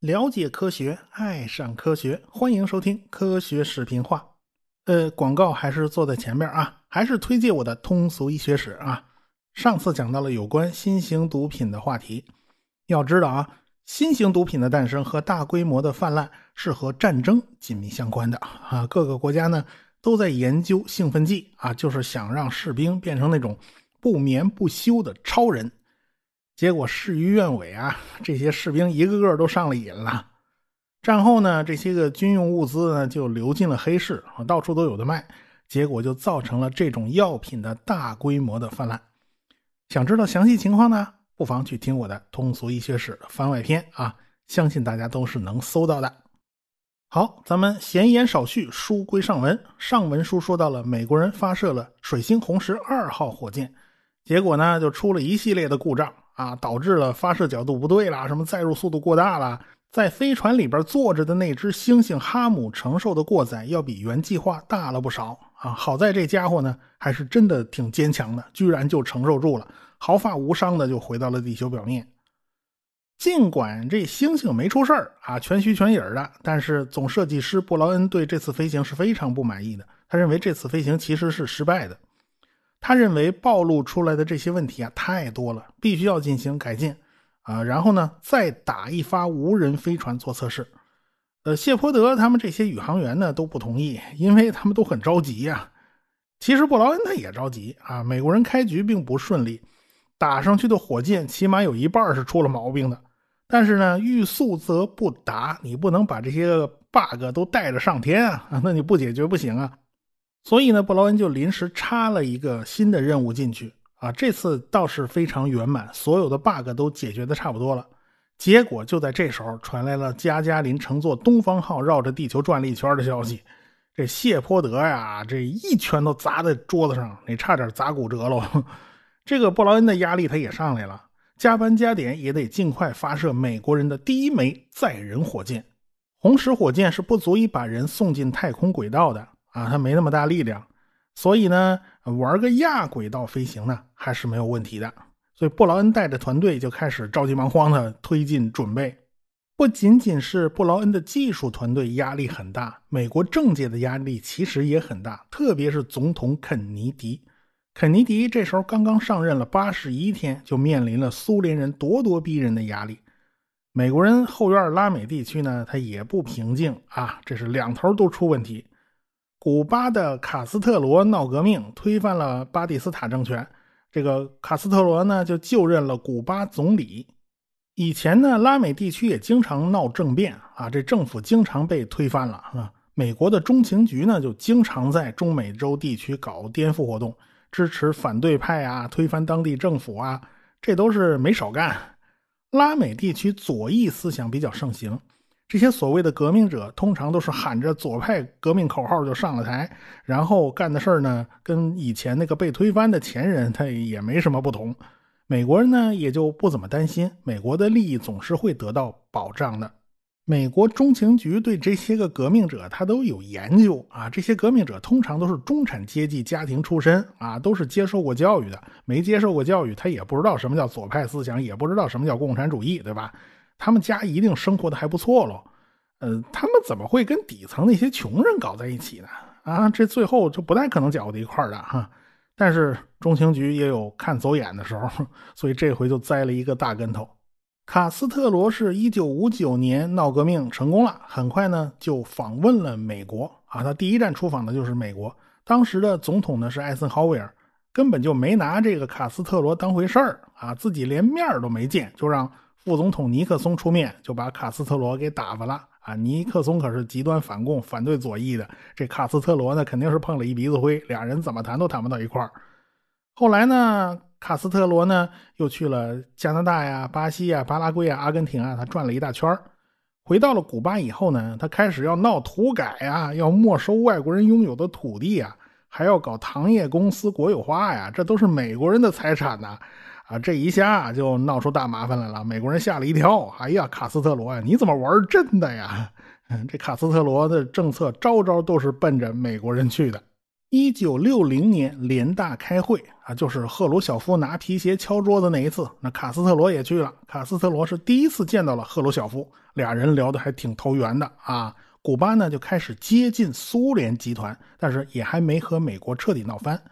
了解科学，爱上科学，欢迎收听科学视频化。呃，广告还是坐在前面啊，还是推荐我的通俗医学史啊。上次讲到了有关新型毒品的话题，要知道啊，新型毒品的诞生和大规模的泛滥是和战争紧密相关的啊。各个国家呢都在研究兴奋剂啊，就是想让士兵变成那种不眠不休的超人。结果事与愿违啊！这些士兵一个个都上了瘾了。战后呢，这些个军用物资呢就流进了黑市啊，到处都有的卖。结果就造成了这种药品的大规模的泛滥。想知道详细情况呢？不妨去听我的《通俗医学史》番外篇啊，相信大家都是能搜到的。好，咱们闲言少叙，书归上文。上文书说到了美国人发射了水星红石二号火箭，结果呢就出了一系列的故障。啊，导致了发射角度不对啦，什么载入速度过大了，在飞船里边坐着的那只猩猩哈姆承受的过载要比原计划大了不少啊！好在这家伙呢还是真的挺坚强的，居然就承受住了，毫发无伤的就回到了地球表面。尽管这猩猩没出事儿啊，全虚全影的，但是总设计师布劳恩对这次飞行是非常不满意的，他认为这次飞行其实是失败的。他认为暴露出来的这些问题啊太多了，必须要进行改进，啊，然后呢再打一发无人飞船做测试。呃，谢泼德他们这些宇航员呢都不同意，因为他们都很着急呀。其实布劳恩他也着急啊，美国人开局并不顺利，打上去的火箭起码有一半是出了毛病的。但是呢，欲速则不达，你不能把这些 bug 都带着上天啊，那你不解决不行啊。所以呢，布劳恩就临时插了一个新的任务进去啊，这次倒是非常圆满，所有的 bug 都解决的差不多了。结果就在这时候传来了加加林乘坐东方号绕着地球转了一圈的消息，这谢泼德呀，这一拳头砸在桌子上，那差点砸骨折喽。这个布劳恩的压力他也上来了，加班加点也得尽快发射美国人的第一枚载人火箭。红石火箭是不足以把人送进太空轨道的。啊，它没那么大力量，所以呢，玩个亚轨道飞行呢还是没有问题的。所以布劳恩带着团队就开始着急忙慌的推进准备。不仅仅是布劳恩的技术团队压力很大，美国政界的压力其实也很大，特别是总统肯尼迪。肯尼迪这时候刚刚上任了八十一天，就面临了苏联人咄咄逼人的压力。美国人后院拉美地区呢，他也不平静啊，这是两头都出问题。古巴的卡斯特罗闹革命，推翻了巴蒂斯塔政权。这个卡斯特罗呢，就就任了古巴总理。以前呢，拉美地区也经常闹政变啊，这政府经常被推翻了啊。美国的中情局呢，就经常在中美洲地区搞颠覆活动，支持反对派啊，推翻当地政府啊，这都是没少干。拉美地区左翼思想比较盛行。这些所谓的革命者，通常都是喊着左派革命口号就上了台，然后干的事儿呢，跟以前那个被推翻的前人他也没什么不同。美国人呢，也就不怎么担心，美国的利益总是会得到保障的。美国中情局对这些个革命者，他都有研究啊。这些革命者通常都是中产阶级家庭出身啊，都是接受过教育的。没接受过教育，他也不知道什么叫左派思想，也不知道什么叫共产主义，对吧？他们家一定生活的还不错喽，呃，他们怎么会跟底层那些穷人搞在一起呢？啊，这最后就不太可能搅和在一块儿的哈。但是中情局也有看走眼的时候，所以这回就栽了一个大跟头。卡斯特罗是一九五九年闹革命成功了，很快呢就访问了美国啊，他第一站出访的就是美国。当时的总统呢是艾森豪威尔，根本就没拿这个卡斯特罗当回事儿啊，自己连面都没见，就让。副总统尼克松出面就把卡斯特罗给打发了啊！尼克松可是极端反共、反对左翼的，这卡斯特罗呢肯定是碰了一鼻子灰，俩人怎么谈都谈不到一块儿。后来呢，卡斯特罗呢又去了加拿大呀、巴西呀、巴拉圭呀、阿根廷啊，他转了一大圈儿回到了古巴以后呢，他开始要闹土改呀，要没收外国人拥有的土地呀，还要搞糖业公司国有化呀，这都是美国人的财产呐。啊这一下就闹出大麻烦来了，美国人吓了一跳。哎呀，卡斯特罗呀，你怎么玩真的呀？这卡斯特罗的政策招招都是奔着美国人去的。一九六零年联大开会啊，就是赫鲁晓夫拿皮鞋敲桌子那一次，那卡斯特罗也去了。卡斯特罗是第一次见到了赫鲁晓夫，俩人聊得还挺投缘的啊。古巴呢就开始接近苏联集团，但是也还没和美国彻底闹翻。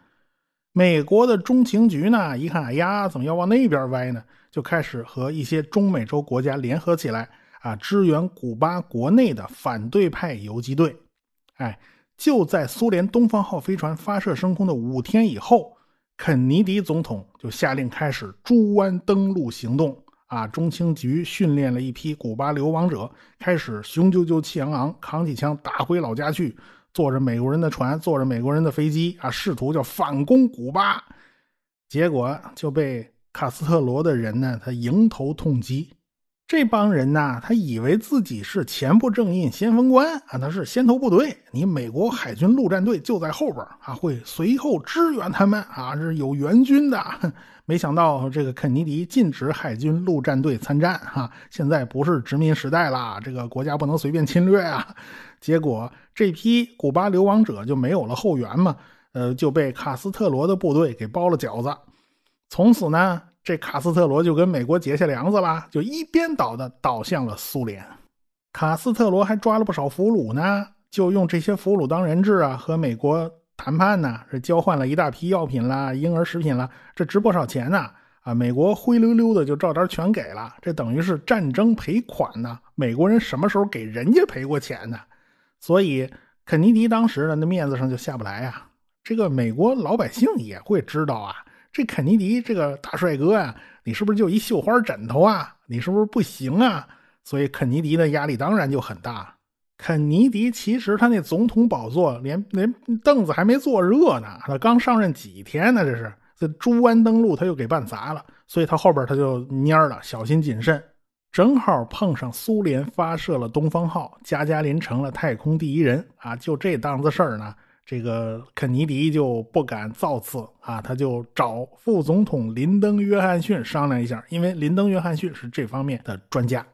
美国的中情局呢一看，哎呀，怎么要往那边歪呢？就开始和一些中美洲国家联合起来啊，支援古巴国内的反对派游击队。哎。就在苏联东方号飞船发射升空的五天以后，肯尼迪总统就下令开始猪湾登陆行动。啊，中情局训练了一批古巴流亡者，开始雄赳赳气昂昂，扛起枪打回老家去，坐着美国人的船，坐着美国人的飞机啊，试图叫反攻古巴。结果就被卡斯特罗的人呢，他迎头痛击。这帮人呐，他以为自己是前部正印先锋官啊，他是先头部队，你美国海军陆战队就在后边啊，会随后支援他们啊，是有援军的。没想到这个肯尼迪禁止海军陆战队参战哈，现在不是殖民时代啦，这个国家不能随便侵略啊。结果这批古巴流亡者就没有了后援嘛，呃，就被卡斯特罗的部队给包了饺子，从此呢。这卡斯特罗就跟美国结下梁子了，就一边倒的倒向了苏联。卡斯特罗还抓了不少俘虏呢，就用这些俘虏当人质啊，和美国谈判呢，是交换了一大批药品啦、婴儿食品啦，这值不少钱呢。啊，美国灰溜溜的就照单全给了，这等于是战争赔款呢。美国人什么时候给人家赔过钱呢？所以肯尼迪当时呢，那面子上就下不来呀。这个美国老百姓也会知道啊。这肯尼迪这个大帅哥呀，你是不是就一绣花枕头啊？你是不是不行啊？所以肯尼迪的压力当然就很大。肯尼迪其实他那总统宝座连连凳子还没坐热呢，他刚上任几天呢？这是这猪湾登陆他又给办砸了，所以他后边他就蔫了，小心谨慎。正好碰上苏联发射了东方号，加加林成了太空第一人啊！就这档子事儿呢。这个肯尼迪就不敢造次啊，他就找副总统林登·约翰逊商量一下，因为林登·约翰逊是这方面的专家。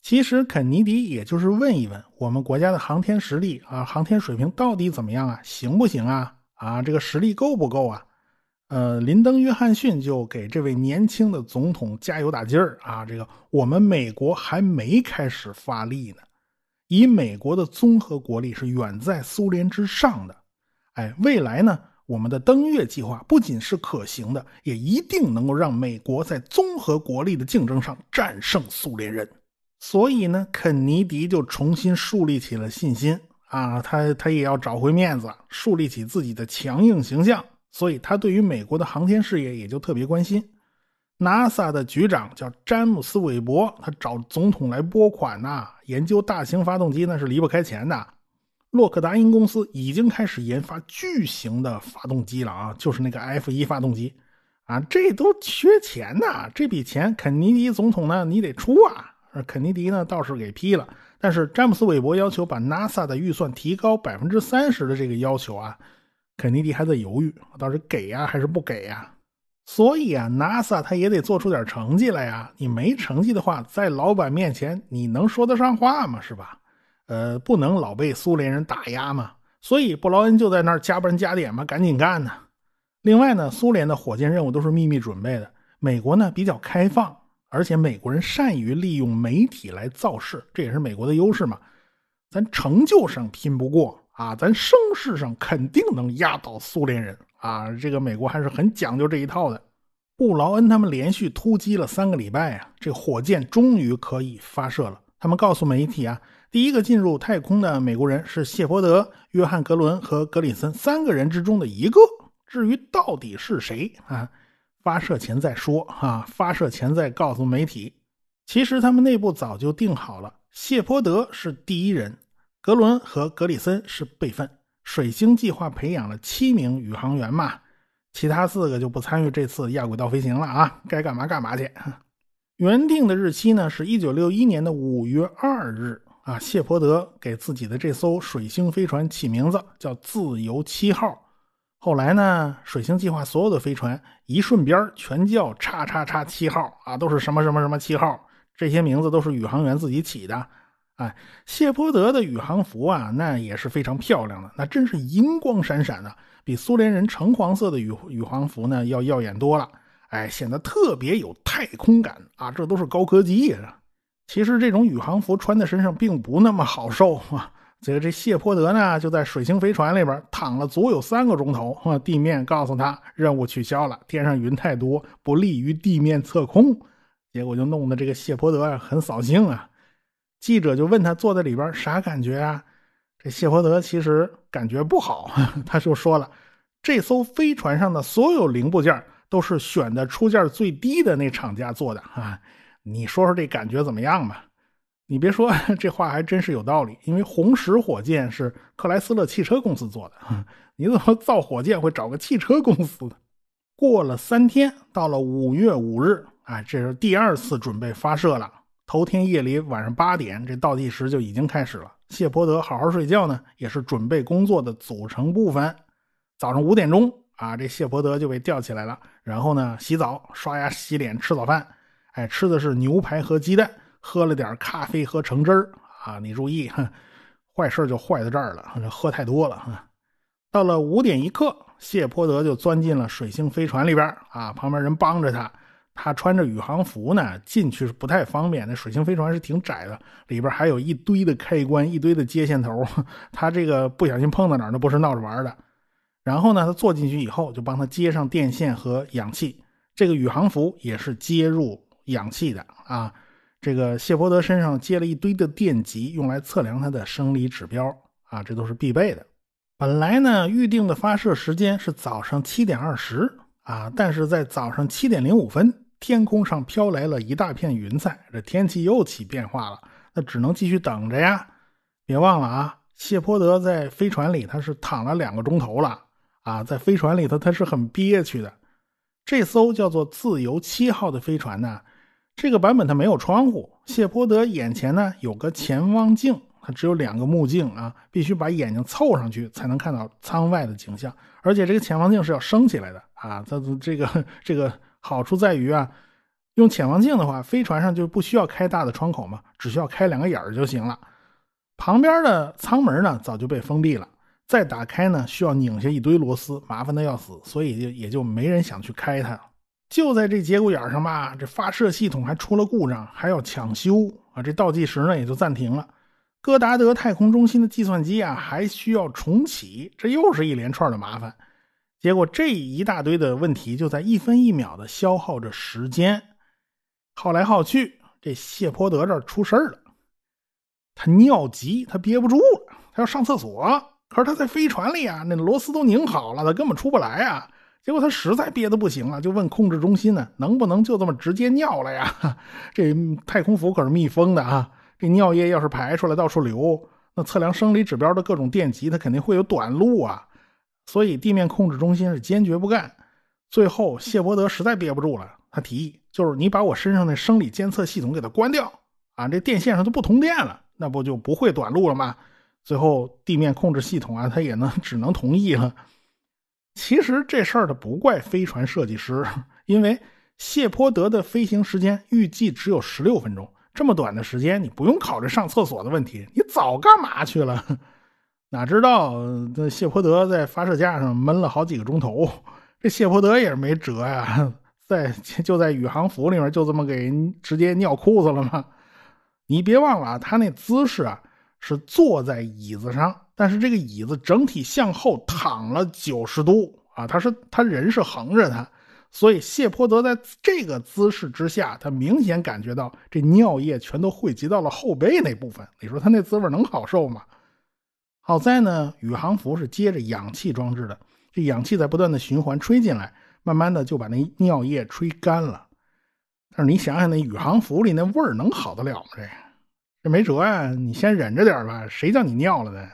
其实肯尼迪也就是问一问我们国家的航天实力啊，航天水平到底怎么样啊，行不行啊？啊，这个实力够不够啊？呃，林登·约翰逊就给这位年轻的总统加油打劲儿啊，这个我们美国还没开始发力呢，以美国的综合国力是远在苏联之上的。哎，未来呢，我们的登月计划不仅是可行的，也一定能够让美国在综合国力的竞争上战胜苏联人。所以呢，肯尼迪就重新树立起了信心啊，他他也要找回面子，树立起自己的强硬形象。所以他对于美国的航天事业也就特别关心。NASA 的局长叫詹姆斯·韦伯，他找总统来拨款呐，研究大型发动机那是离不开钱的。洛克达因公司已经开始研发巨型的发动机了啊，就是那个 F 一发动机，啊，这都缺钱呐，这笔钱肯尼迪总统呢，你得出啊。肯尼迪呢倒是给批了，但是詹姆斯韦伯要求把 NASA 的预算提高百分之三十的这个要求啊，肯尼迪还在犹豫，到底给呀还是不给呀？所以啊，NASA 他也得做出点成绩来呀。你没成绩的话，在老板面前你能说得上话吗？是吧？呃，不能老被苏联人打压嘛，所以布劳恩就在那儿加班加点嘛，赶紧干呢。另外呢，苏联的火箭任务都是秘密准备的，美国呢比较开放，而且美国人善于利用媒体来造势，这也是美国的优势嘛。咱成就上拼不过啊，咱声势上肯定能压倒苏联人啊。这个美国还是很讲究这一套的。布劳恩他们连续突击了三个礼拜啊，这火箭终于可以发射了。他们告诉媒体啊。第一个进入太空的美国人是谢泼德、约翰·格伦和格里森三个人之中的一个。至于到底是谁啊？发射前再说啊！发射前再告诉媒体。其实他们内部早就定好了，谢泼德是第一人，格伦和格里森是备份。水星计划培养了七名宇航员嘛，其他四个就不参与这次亚轨道飞行了啊，该干嘛干嘛去。原定的日期呢是一九六一年的五月二日。啊，谢泼德给自己的这艘水星飞船起名字叫“自由七号”。后来呢，水星计划所有的飞船一顺边全叫“叉叉叉七号”啊，都是什么什么什么七号，这些名字都是宇航员自己起的。哎，谢泼德的宇航服啊，那也是非常漂亮的，那真是银光闪闪的，比苏联人橙黄色的宇宇航服呢要耀眼多了。哎，显得特别有太空感啊！这都是高科技呀。其实这种宇航服穿在身上并不那么好受啊。这个这谢泼德呢，就在水星飞船里边躺了足有三个钟头啊。地面告诉他任务取消了，天上云太多，不利于地面测控。结果就弄得这个谢泼德啊很扫兴啊。记者就问他坐在里边啥感觉啊？这谢泼德其实感觉不好，他就说了，这艘飞船上的所有零部件。都是选的出价最低的那厂家做的啊！你说说这感觉怎么样吧？你别说，这话还真是有道理。因为红石火箭是克莱斯勒汽车公司做的，你怎么造火箭会找个汽车公司呢？过了三天，到了五月五日，哎，这是第二次准备发射了。头天夜里晚上八点，这倒计时就已经开始了。谢泼德好好睡觉呢，也是准备工作的组成部分。早上五点钟。啊，这谢泼德就被吊起来了，然后呢，洗澡、刷牙、洗脸、吃早饭。哎，吃的是牛排和鸡蛋，喝了点咖啡和橙汁儿。啊，你注意哈，坏事就坏在这儿了，喝太多了。到了五点一刻，谢泼德就钻进了水星飞船里边啊，旁边人帮着他，他穿着宇航服呢，进去是不太方便。那水星飞船是挺窄的，里边还有一堆的开关，一堆的接线头，他这个不小心碰到哪儿，那不是闹着玩的。然后呢，他坐进去以后，就帮他接上电线和氧气。这个宇航服也是接入氧气的啊。这个谢泼德身上接了一堆的电极，用来测量他的生理指标啊，这都是必备的。本来呢，预定的发射时间是早上七点二十啊，但是在早上七点零五分，天空上飘来了一大片云彩，这天气又起变化了，那只能继续等着呀。别忘了啊，谢泼德在飞船里他是躺了两个钟头了。啊，在飞船里头，他是很憋屈的。这艘叫做“自由七号”的飞船呢，这个版本它没有窗户。谢泼德眼前呢有个潜望镜，它只有两个目镜啊，必须把眼睛凑上去才能看到舱外的景象。而且这个潜望镜是要升起来的啊。它这个这个好处在于啊，用潜望镜的话，飞船上就不需要开大的窗口嘛，只需要开两个眼儿就行了。旁边的舱门呢早就被封闭了。再打开呢，需要拧下一堆螺丝，麻烦的要死，所以就也就没人想去开它。就在这节骨眼上吧，这发射系统还出了故障，还要抢修啊！这倒计时呢也就暂停了。戈达德太空中心的计算机啊还需要重启，这又是一连串的麻烦。结果这一大堆的问题就在一分一秒的消耗着时间，耗来耗去，这谢泼德这出事了，他尿急，他憋不住了，他要上厕所。可是他在飞船里啊，那螺丝都拧好了，他根本出不来啊。结果他实在憋得不行了，就问控制中心呢，能不能就这么直接尿了呀？这太空服可是密封的啊，这尿液要是排出来到处流，那测量生理指标的各种电极它肯定会有短路啊。所以地面控制中心是坚决不干。最后谢伯德实在憋不住了，他提议就是你把我身上那生理监测系统给它关掉啊，这电线上都不通电了，那不就不会短路了吗？最后，地面控制系统啊，他也能只能同意了。其实这事儿他不怪飞船设计师，因为谢泼德的飞行时间预计只有十六分钟，这么短的时间，你不用考虑上厕所的问题，你早干嘛去了？哪知道这谢泼德在发射架上闷了好几个钟头，这谢泼德也是没辙呀，在就在宇航服里面就这么给直接尿裤子了吗？你别忘了，他那姿势啊。是坐在椅子上，但是这个椅子整体向后躺了九十度啊！他是他人是横着的，所以谢泼德在这个姿势之下，他明显感觉到这尿液全都汇集到了后背那部分。你说他那滋味能好受吗？好在呢，宇航服是接着氧气装置的，这氧气在不断的循环吹进来，慢慢的就把那尿液吹干了。但是你想想，那宇航服里那味儿能好得了吗？这？这没辙呀，你先忍着点吧。谁叫你尿了呢？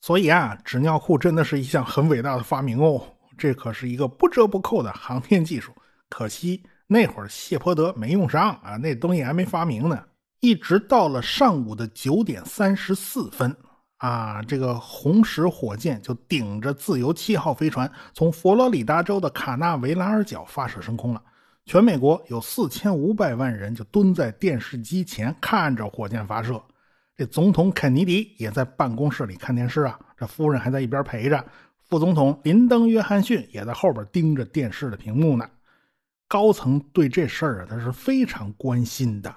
所以啊，纸尿裤真的是一项很伟大的发明哦。这可是一个不折不扣的航天技术。可惜那会儿谢泼德没用上啊，那东西还没发明呢。一直到了上午的九点三十四分啊，这个红石火箭就顶着自由七号飞船从佛罗里达州的卡纳维拉尔角发射升空了。全美国有四千五百万人就蹲在电视机前看着火箭发射，这总统肯尼迪也在办公室里看电视啊，这夫人还在一边陪着。副总统林登·约翰逊也在后边盯着电视的屏幕呢。高层对这事儿啊，他是非常关心的。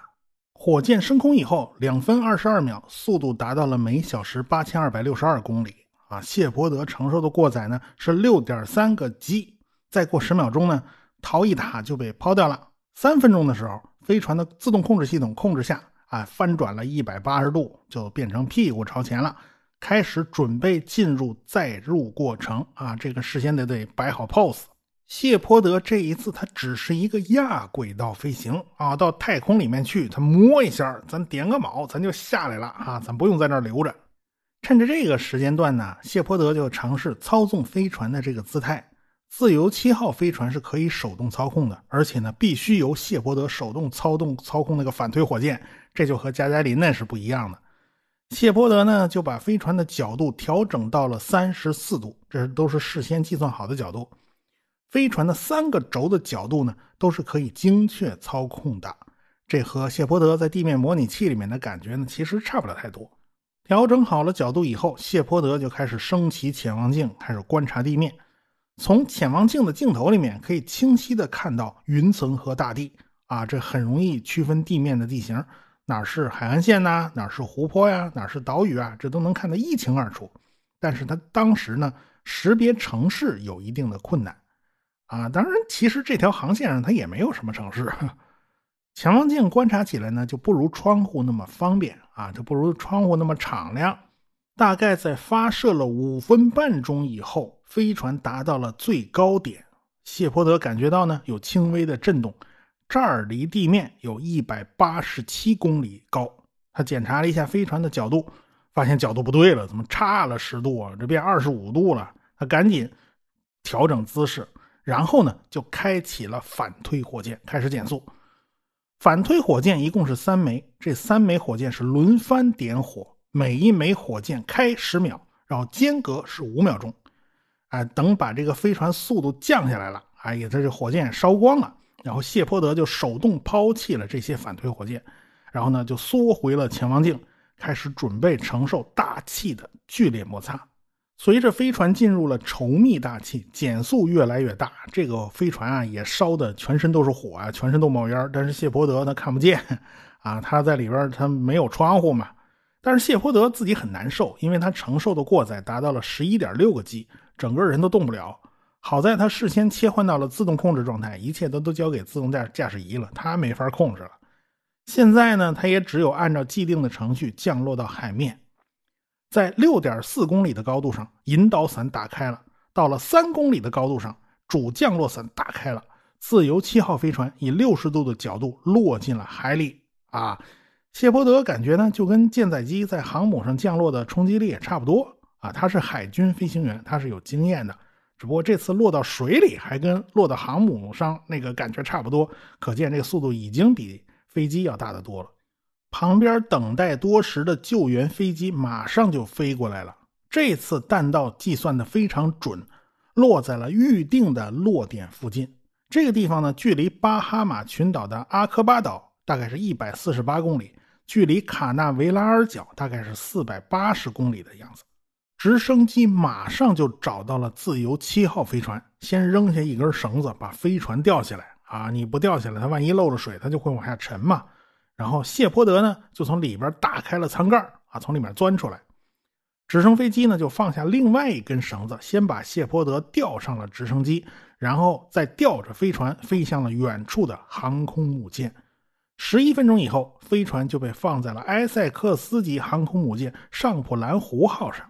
火箭升空以后，两分二十二秒，速度达到了每小时八千二百六十二公里啊！谢泼德承受的过载呢是六点三个 G。再过十秒钟呢，逃逸塔就被抛掉了。三分钟的时候，飞船的自动控制系统控制下。啊，翻转了一百八十度，就变成屁股朝前了，开始准备进入载入过程啊！这个事先得得摆好 pose。谢泼德这一次他只是一个亚轨道飞行啊，到太空里面去，他摸一下，咱点个卯，咱就下来了啊，咱不用在那儿留着。趁着这个时间段呢，谢泼德就尝试操纵飞船的这个姿态。自由七号飞船是可以手动操控的，而且呢，必须由谢泼德手动操纵操控那个反推火箭，这就和加加林那是不一样的。谢泼德呢就把飞船的角度调整到了三十四度，这都是事先计算好的角度。飞船的三个轴的角度呢都是可以精确操控的，这和谢泼德在地面模拟器里面的感觉呢其实差不了太多。调整好了角度以后，谢泼德就开始升起潜望镜，开始观察地面。从潜望镜的镜头里面，可以清晰的看到云层和大地啊，这很容易区分地面的地形，哪是海岸线呐，哪是湖泊呀，哪是岛屿啊，这都能看得一清二楚。但是他当时呢，识别城市有一定的困难啊。当然，其实这条航线上它也没有什么城市，潜望镜观察起来呢，就不如窗户那么方便啊，就不如窗户那么敞亮。大概在发射了五分半钟以后，飞船达到了最高点。谢泼德感觉到呢有轻微的震动，这儿离地面有一百八十七公里高。他检查了一下飞船的角度，发现角度不对了，怎么差了十度啊？这变二十五度了。他赶紧调整姿势，然后呢就开启了反推火箭，开始减速。反推火箭一共是三枚，这三枚火箭是轮番点火。每一枚火箭开十秒，然后间隔是五秒钟，哎，等把这个飞船速度降下来了，哎呀，这这火箭烧光了，然后谢泼德就手动抛弃了这些反推火箭，然后呢就缩回了潜望镜，开始准备承受大气的剧烈摩擦。随着飞船进入了稠密大气，减速越来越大，这个飞船啊也烧的全身都是火啊，全身都冒烟。但是谢泼德他看不见啊，他在里边他没有窗户嘛。但是谢泼德自己很难受，因为他承受的过载达到了十一点六个 G，整个人都动不了。好在他事先切换到了自动控制状态，一切都都交给自动驾驾驶仪了，他没法控制了。现在呢，他也只有按照既定的程序降落到海面，在六点四公里的高度上，引导伞打开了；到了三公里的高度上，主降落伞打开了。自由七号飞船以六十度的角度落进了海里啊。谢泼德感觉呢，就跟舰载机在航母上降落的冲击力也差不多啊。他是海军飞行员，他是有经验的。只不过这次落到水里，还跟落到航母上那个感觉差不多，可见这个速度已经比飞机要大得多了。旁边等待多时的救援飞机马上就飞过来了。这次弹道计算的非常准，落在了预定的落点附近。这个地方呢，距离巴哈马群岛的阿科巴岛大概是一百四十八公里。距离卡纳维拉尔角大概是四百八十公里的样子，直升机马上就找到了自由七号飞船，先扔下一根绳子把飞船吊起来啊！你不吊起来，它万一漏了水，它就会往下沉嘛。然后谢泼德呢就从里边打开了舱盖啊，从里面钻出来。直升飞机呢就放下另外一根绳子，先把谢泼德吊上了直升机，然后再吊着飞船飞向了远处的航空母舰。十一分钟以后，飞船就被放在了埃塞克斯级航空母舰“上普兰湖号”上。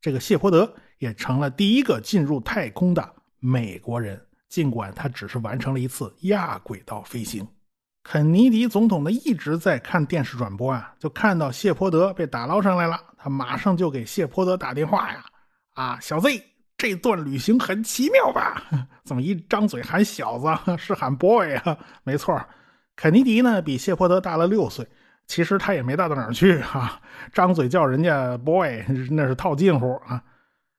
这个谢泼德也成了第一个进入太空的美国人，尽管他只是完成了一次亚轨道飞行。肯尼迪总统呢一直在看电视转播啊，就看到谢泼德被打捞上来了，他马上就给谢泼德打电话呀：“啊，小子，这段旅行很奇妙吧？怎么一张嘴喊小子是喊 boy 啊？没错。”肯尼迪呢比谢泼德大了六岁，其实他也没大到哪儿去啊，张嘴叫人家 boy 那是套近乎啊。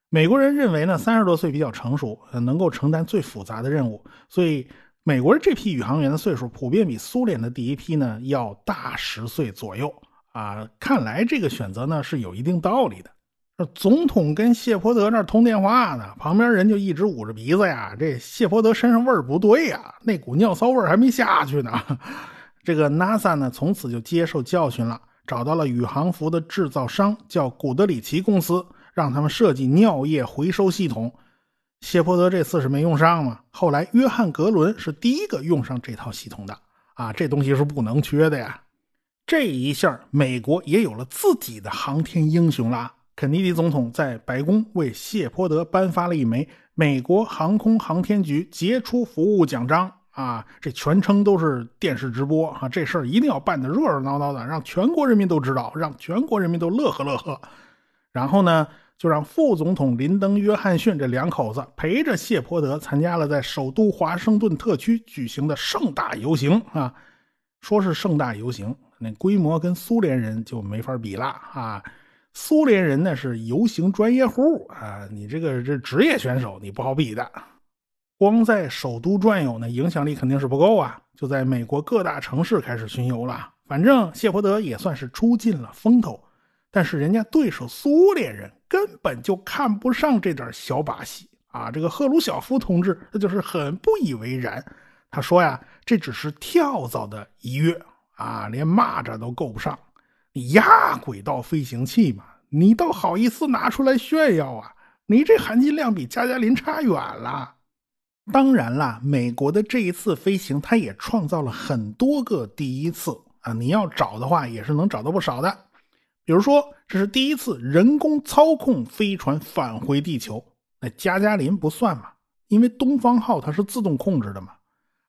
美国人认为呢三十多岁比较成熟，能够承担最复杂的任务，所以美国人这批宇航员的岁数普遍比苏联的第一批呢要大十岁左右啊，看来这个选择呢是有一定道理的。总统跟谢泼德那通电话呢，旁边人就一直捂着鼻子呀。这谢泼德身上味儿不对呀，那股尿骚味儿还没下去呢。这个 NASA 呢，从此就接受教训了，找到了宇航服的制造商，叫古德里奇公司，让他们设计尿液回收系统。谢泼德这次是没用上嘛？后来约翰格伦是第一个用上这套系统的啊，这东西是不能缺的呀。这一下，美国也有了自己的航天英雄了。肯尼迪总统在白宫为谢泼德颁发了一枚美国航空航天局杰出服务奖章啊！这全称都是电视直播啊！这事儿一定要办得热热闹闹的，让全国人民都知道，让全国人民都乐呵乐呵。然后呢，就让副总统林登·约翰逊这两口子陪着谢泼德参加了在首都华盛顿特区举行的盛大游行啊！说是盛大游行，那规模跟苏联人就没法比了啊！苏联人呢是游行专业户啊，你这个这职业选手你不好比的。光在首都转悠，呢影响力肯定是不够啊，就在美国各大城市开始巡游了。反正谢泼德也算是出尽了风头，但是人家对手苏联人根本就看不上这点小把戏啊。这个赫鲁晓夫同志他就是很不以为然，他说呀，这只是跳蚤的一跃啊，连蚂蚱都够不上。你亚轨道飞行器嘛，你倒好意思拿出来炫耀啊？你这含金量比加加林差远了。当然啦，美国的这一次飞行，它也创造了很多个第一次啊！你要找的话，也是能找到不少的。比如说，这是第一次人工操控飞船返回地球，那加加林不算嘛，因为东方号它是自动控制的嘛。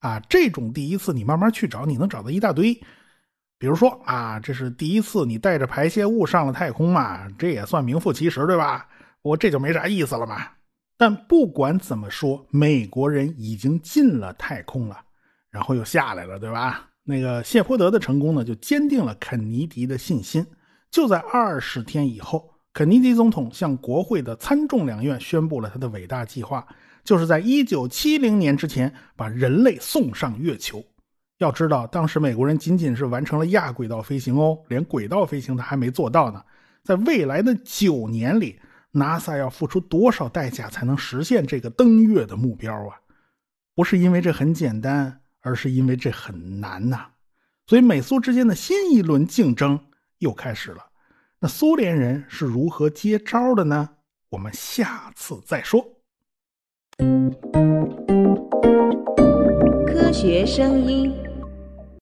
啊，这种第一次你慢慢去找，你能找到一大堆。比如说啊，这是第一次你带着排泄物上了太空嘛，这也算名副其实，对吧？我这就没啥意思了嘛。但不管怎么说，美国人已经进了太空了，然后又下来了，对吧？那个谢泼德的成功呢，就坚定了肯尼迪的信心。就在二十天以后，肯尼迪总统向国会的参众两院宣布了他的伟大计划，就是在一九七零年之前把人类送上月球。要知道，当时美国人仅仅是完成了亚轨道飞行哦，连轨道飞行他还没做到呢。在未来的九年里，NASA 要付出多少代价才能实现这个登月的目标啊？不是因为这很简单，而是因为这很难呐。所以，美苏之间的新一轮竞争又开始了。那苏联人是如何接招的呢？我们下次再说。科学声音。